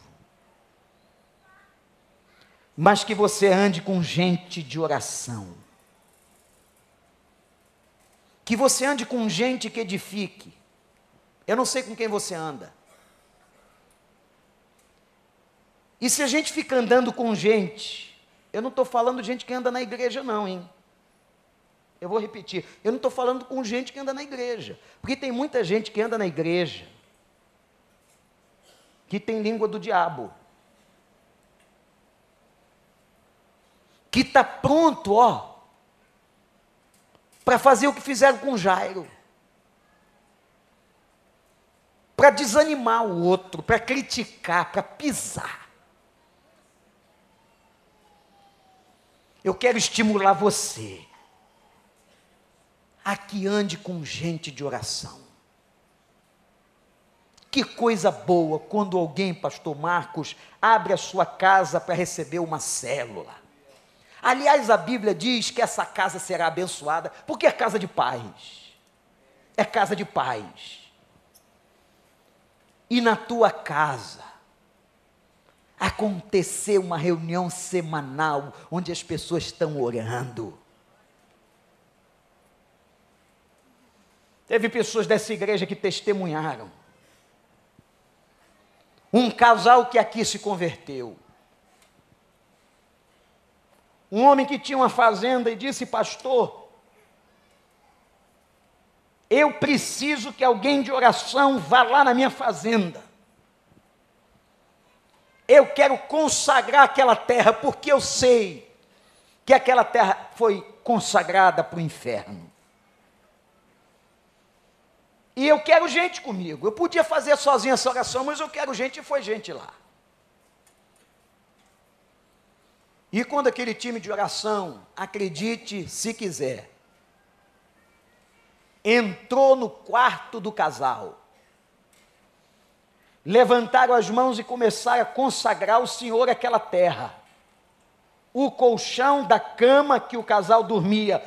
Mas que você ande com gente de oração. Que você ande com gente que edifique. Eu não sei com quem você anda. E se a gente fica andando com gente eu não estou falando de gente que anda na igreja, não, hein? Eu vou repetir. Eu não estou falando com gente que anda na igreja. Porque tem muita gente que anda na igreja que tem língua do diabo. Que está pronto, ó, para fazer o que fizeram com Jairo. Para desanimar o outro, para criticar, para pisar. Eu quero estimular você a que ande com gente de oração. Que coisa boa quando alguém, pastor Marcos, abre a sua casa para receber uma célula. Aliás, a Bíblia diz que essa casa será abençoada, porque é casa de paz. É casa de paz. E na tua casa, acontecer uma reunião semanal onde as pessoas estão orando. Teve pessoas dessa igreja que testemunharam. Um casal que aqui se converteu. Um homem que tinha uma fazenda e disse, pastor, eu preciso que alguém de oração vá lá na minha fazenda. Eu quero consagrar aquela terra, porque eu sei que aquela terra foi consagrada para o inferno. E eu quero gente comigo. Eu podia fazer sozinho essa oração, mas eu quero gente e foi gente lá. E quando aquele time de oração, acredite se quiser, entrou no quarto do casal, levantaram as mãos e começaram a consagrar ao Senhor aquela terra. O colchão da cama que o casal dormia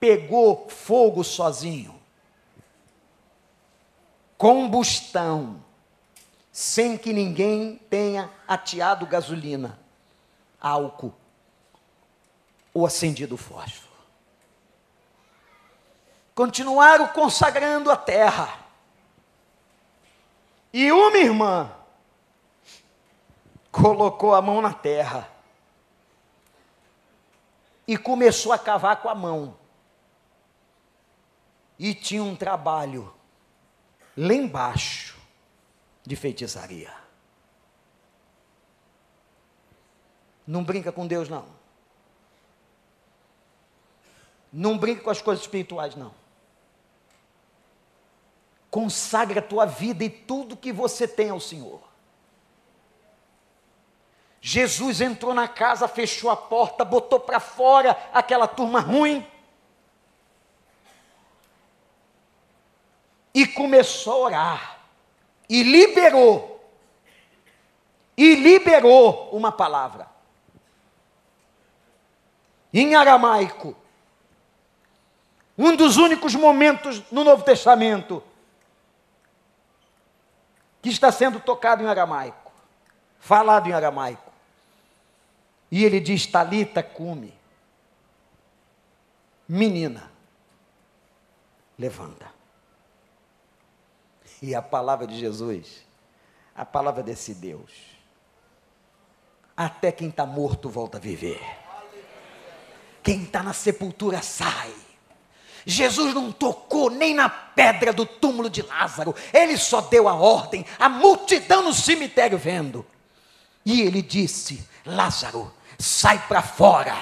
pegou fogo sozinho. Combustão, sem que ninguém tenha ateado gasolina, álcool ou acendido fósforo. Continuaram consagrando a terra. E uma irmã colocou a mão na terra e começou a cavar com a mão. E tinha um trabalho lá embaixo de feitiçaria. Não brinca com Deus, não. Não brinca com as coisas espirituais, não. Consagra a tua vida e tudo que você tem ao Senhor. Jesus entrou na casa, fechou a porta, botou para fora aquela turma ruim e começou a orar. E liberou. E liberou uma palavra. Em aramaico. Um dos únicos momentos no Novo Testamento que está sendo tocado em aramaico, falado em aramaico. E ele diz: Talita cume, menina, levanta. E a palavra de Jesus, a palavra desse Deus, até quem está morto volta a viver. Quem está na sepultura sai. Jesus não tocou nem na pedra do túmulo de Lázaro, ele só deu a ordem, a multidão no cemitério vendo. E ele disse: Lázaro, sai para fora.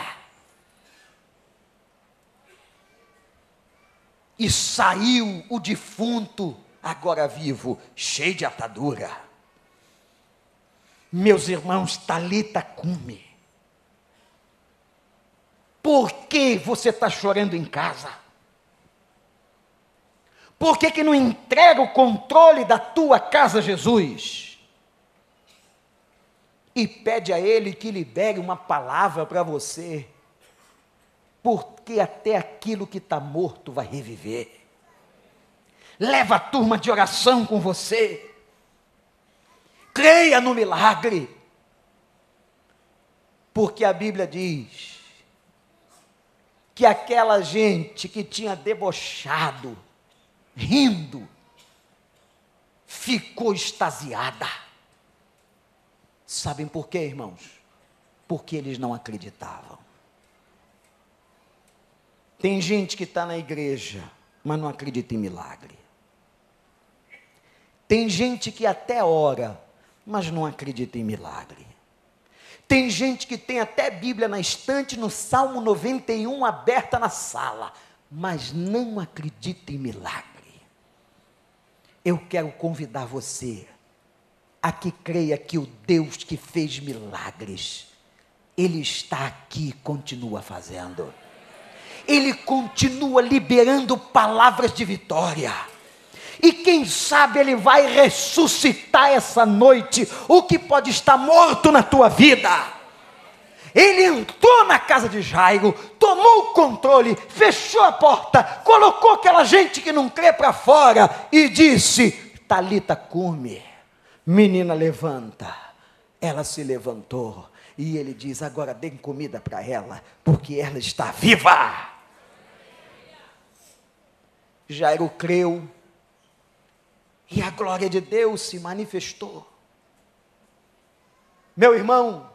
E saiu o defunto agora vivo, cheio de atadura. Meus irmãos, Talita cume. Por que você está chorando em casa? Por que, que não entrega o controle da tua casa a Jesus? E pede a Ele que libere uma palavra para você, porque até aquilo que está morto vai reviver leva a turma de oração com você. Creia no milagre. Porque a Bíblia diz que aquela gente que tinha debochado, rindo, ficou extasiada. Sabem por quê, irmãos? Porque eles não acreditavam. Tem gente que está na igreja, mas não acredita em milagre. Tem gente que até ora, mas não acredita em milagre. Tem gente que tem até Bíblia na estante, no Salmo 91 aberta na sala, mas não acredita em milagre. Eu quero convidar você a que creia que o Deus que fez milagres, Ele está aqui e continua fazendo. Ele continua liberando palavras de vitória. E quem sabe ele vai ressuscitar essa noite o que pode estar morto na tua vida. Ele entrou na casa de Jairo, tomou o controle, fechou a porta, colocou aquela gente que não crê para fora e disse: Talita cume, menina levanta. Ela se levantou e ele diz: Agora dê comida para ela, porque ela está viva. Jairo creu, e a glória de Deus se manifestou. Meu irmão,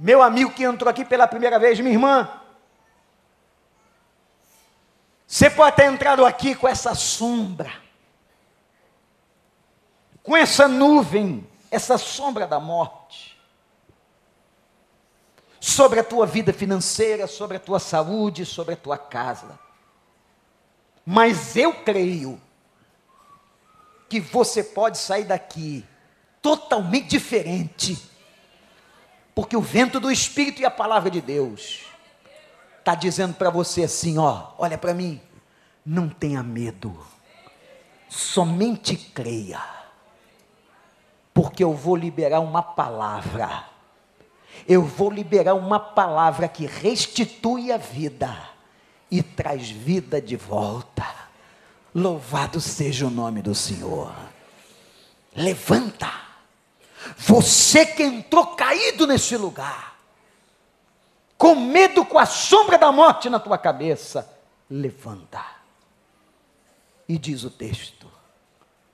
meu amigo que entrou aqui pela primeira vez, minha irmã, você pode ter entrado aqui com essa sombra, com essa nuvem, essa sombra da morte, sobre a tua vida financeira, sobre a tua saúde, sobre a tua casa. Mas eu creio que você pode sair daqui totalmente diferente. Porque o vento do Espírito e a palavra de Deus está dizendo para você assim: ó, olha para mim, não tenha medo, somente creia. porque eu vou liberar uma palavra. Eu vou liberar uma palavra que restitui a vida e traz vida de volta. Louvado seja o nome do Senhor. Levanta. Você que entrou caído nesse lugar, com medo, com a sombra da morte na tua cabeça, levanta. E diz o texto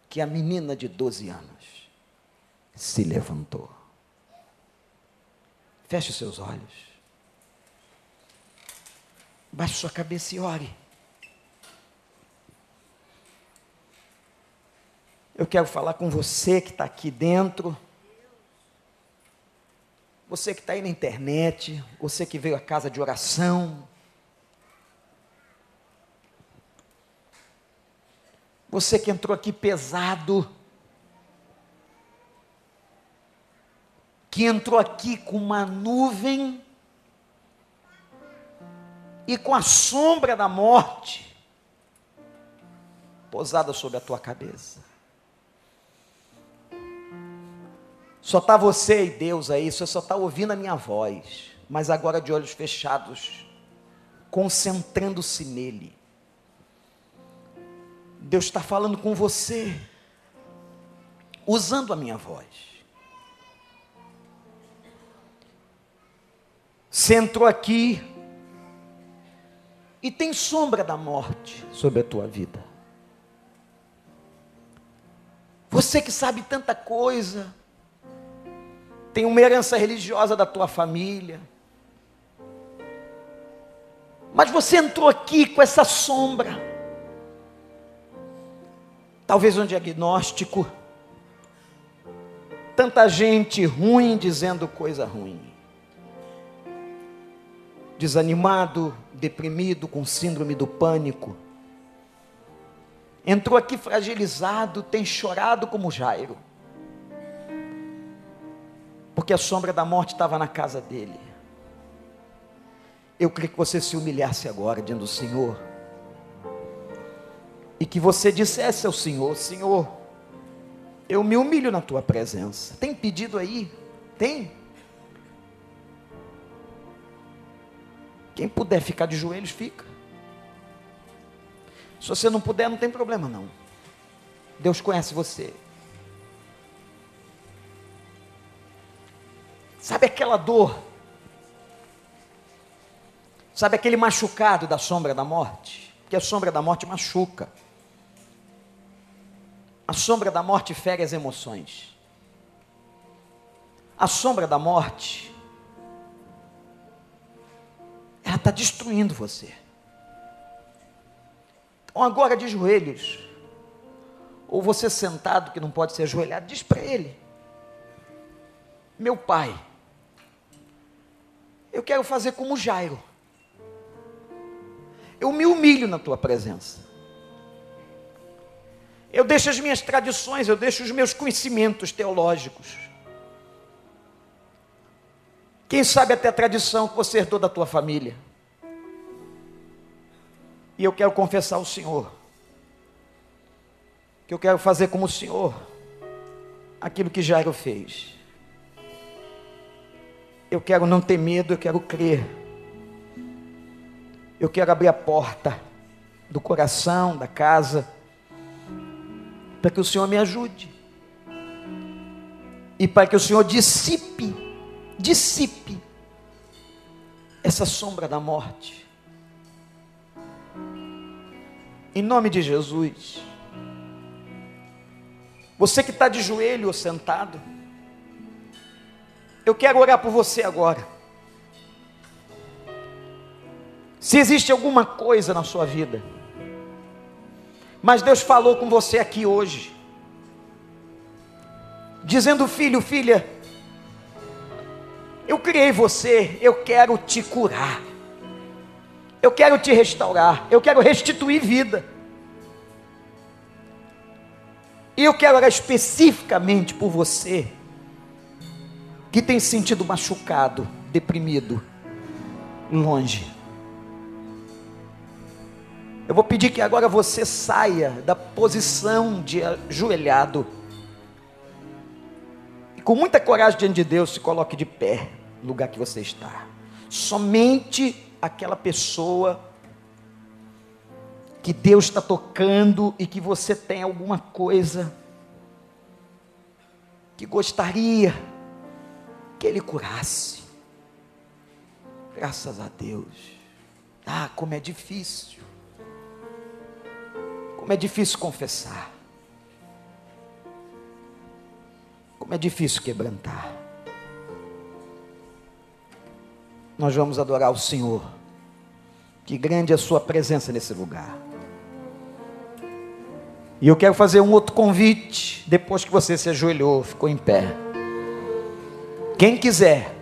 que a menina de 12 anos se levantou. Feche seus olhos. Baixe sua cabeça e ore. Eu quero falar com você que está aqui dentro. Você que está aí na internet, você que veio à casa de oração, Você que entrou aqui pesado, que entrou aqui com uma nuvem. E com a sombra da morte. Posada sobre a tua cabeça. Só está você e Deus aí, você só está ouvindo a minha voz, mas agora de olhos fechados, concentrando-se nele. Deus está falando com você, usando a minha voz. Você entrou aqui e tem sombra da morte sobre a tua vida. Você que sabe tanta coisa, tem uma herança religiosa da tua família, mas você entrou aqui com essa sombra. Talvez um diagnóstico, tanta gente ruim dizendo coisa ruim, desanimado, deprimido, com síndrome do pânico, entrou aqui fragilizado, tem chorado como Jairo, porque a sombra da morte estava na casa dele. Eu queria que você se humilhasse agora, dizendo: Senhor, e que você dissesse ao Senhor: Senhor, eu me humilho na tua presença. Tem pedido aí? Tem? Quem puder ficar de joelhos, fica. Se você não puder, não tem problema não. Deus conhece você. Sabe aquela dor? Sabe aquele machucado da sombra da morte? Porque a sombra da morte machuca. A sombra da morte fere as emoções. A sombra da morte, ela está destruindo você. Então, agora de joelhos, ou você sentado que não pode ser ajoelhado, diz para ele: Meu pai, eu quero fazer como Jairo. Eu me humilho na tua presença. Eu deixo as minhas tradições, eu deixo os meus conhecimentos teológicos. Quem sabe até a tradição que você herdou da tua família. E eu quero confessar ao Senhor que eu quero fazer como o Senhor aquilo que Jairo fez. Eu quero não ter medo, eu quero crer. Eu quero abrir a porta do coração, da casa para que o Senhor me ajude. E para que o Senhor dissipe, dissipe essa sombra da morte. Em nome de Jesus. Você que está de joelho ou sentado, eu quero orar por você agora. Se existe alguma coisa na sua vida, mas Deus falou com você aqui hoje, dizendo: Filho, filha, eu criei você, eu quero te curar, eu quero te restaurar, eu quero restituir vida. E eu quero orar especificamente por você que tem sentido machucado, deprimido, longe. Eu vou pedir que agora você saia da posição de ajoelhado com muita coragem diante de Deus, se coloque de pé no lugar que você está. Somente aquela pessoa que Deus está tocando e que você tem alguma coisa que gostaria que Ele curasse. Graças a Deus. Ah, como é difícil. Como é difícil confessar. Como é difícil quebrantar. Nós vamos adorar o Senhor. Que grande é a Sua presença nesse lugar. E eu quero fazer um outro convite, depois que você se ajoelhou, ficou em pé. Quem quiser,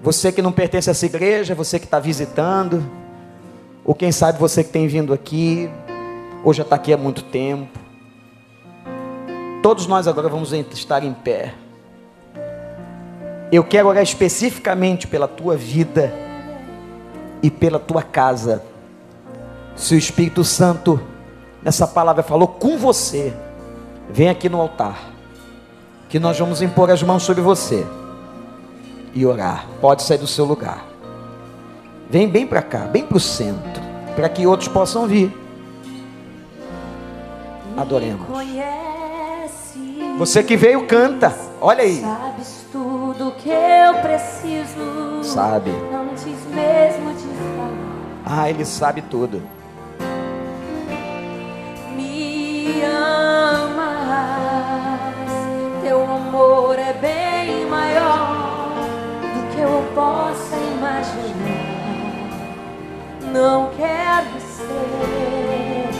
você que não pertence a essa igreja, você que está visitando, ou quem sabe você que tem vindo aqui, ou já está aqui há muito tempo. Todos nós agora vamos estar em pé. Eu quero orar especificamente pela tua vida e pela tua casa. Se o Espírito Santo nessa palavra falou com você, vem aqui no altar, que nós vamos impor as mãos sobre você e orar. Pode sair do seu lugar. Vem bem para cá, bem para o centro, para que outros possam vir. Adoremos. Você que veio, canta. Olha aí. Sabes tudo que eu preciso. Sabe. Mesmo de falar. Ah, ele sabe tudo. Me amas, amor é bem maior do que eu possa imaginar. Não quero ser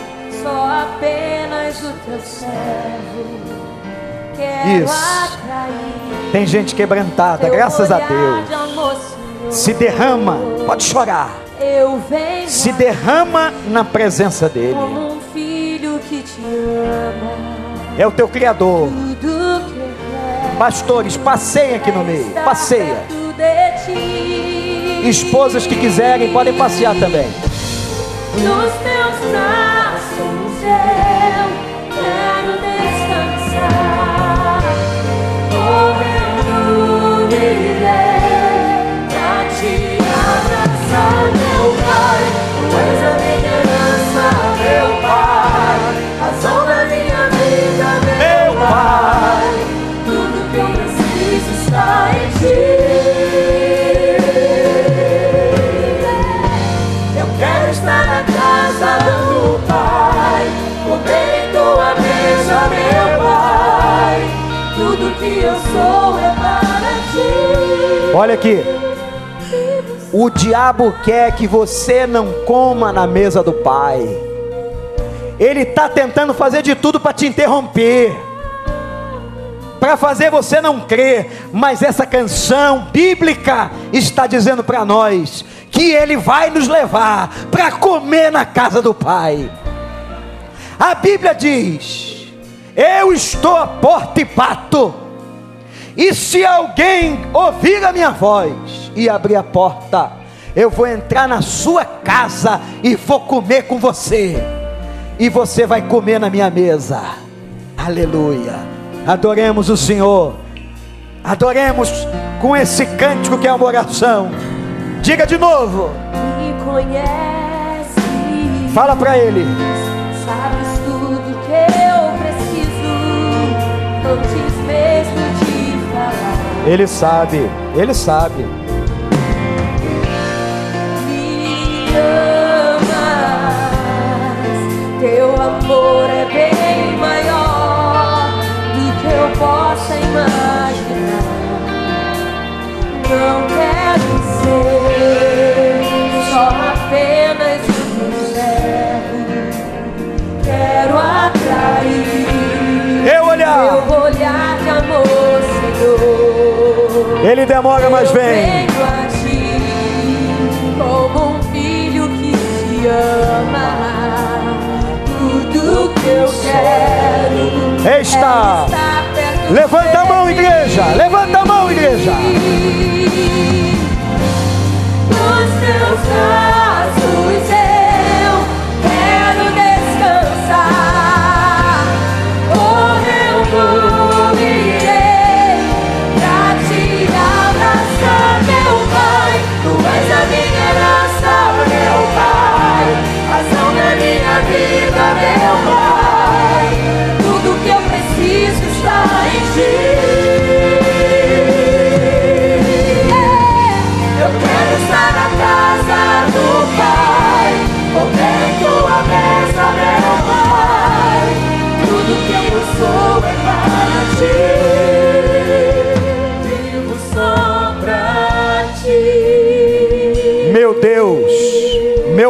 só apenas o teu servo. Quero Isso. Tem gente quebrantada, graças a Deus. amor. Se derrama, pode chorar. Se derrama na presença dele. um filho que te ama. É o teu Criador. Tudo Pastores, passeiem aqui no meio. Passeia. Esposas que quiserem podem passear também. Nos teus braços Olha aqui. O diabo quer que você não coma na mesa do Pai. Ele está tentando fazer de tudo para te interromper, para fazer você não crer. Mas essa canção bíblica está dizendo para nós que Ele vai nos levar para comer na casa do Pai. A Bíblia diz: Eu estou à porta e bato. E se alguém ouvir a minha voz e abrir a porta, eu vou entrar na sua casa e vou comer com você. E você vai comer na minha mesa. Aleluia. Adoremos o Senhor. Adoremos com esse cântico que é uma oração. Diga de novo. Me conhece. Fala para ele. Ele sabe. Ele sabe. Me amas, teu amor é bem maior do que eu possa imaginar. Não quero ser só apenas um servo. Quero atrair Eu olhar. Ele demora, mas vem. Venho a ti como um filho que te ama. Tudo que eu quero Está. é Levanta a mão, igreja. Levanta a mão, igreja. Nos teus braços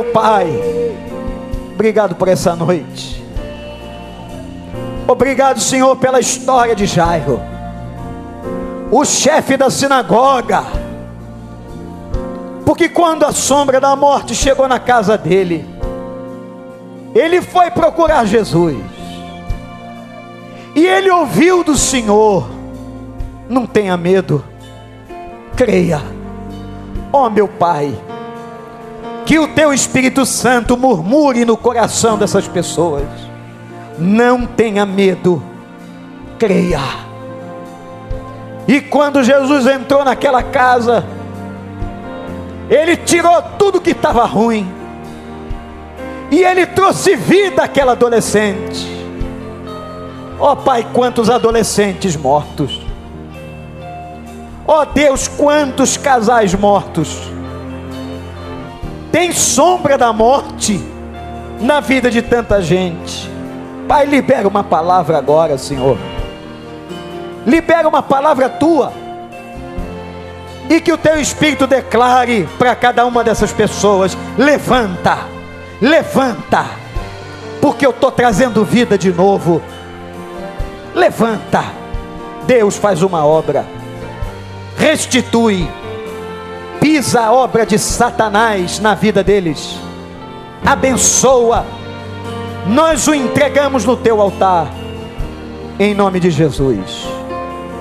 Meu Pai, obrigado por essa noite. Obrigado, Senhor, pela história de Jairo, o chefe da sinagoga. Porque quando a sombra da morte chegou na casa dele, ele foi procurar Jesus. E ele ouviu do Senhor: Não tenha medo, creia, ó oh, meu Pai, que o teu Espírito Santo murmure no coração dessas pessoas. Não tenha medo, creia. E quando Jesus entrou naquela casa, ele tirou tudo que estava ruim, e ele trouxe vida àquela adolescente. Ó oh, Pai, quantos adolescentes mortos. Ó oh, Deus, quantos casais mortos. Tem sombra da morte na vida de tanta gente. Pai, libera uma palavra agora, Senhor. Libera uma palavra tua. E que o teu espírito declare para cada uma dessas pessoas: levanta, levanta, porque eu estou trazendo vida de novo. Levanta, Deus faz uma obra, restitui, pisa a obra de Satanás na vida deles, abençoa, nós o entregamos no teu altar, em nome de Jesus,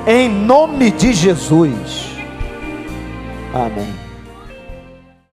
em nome de Jesus, amém.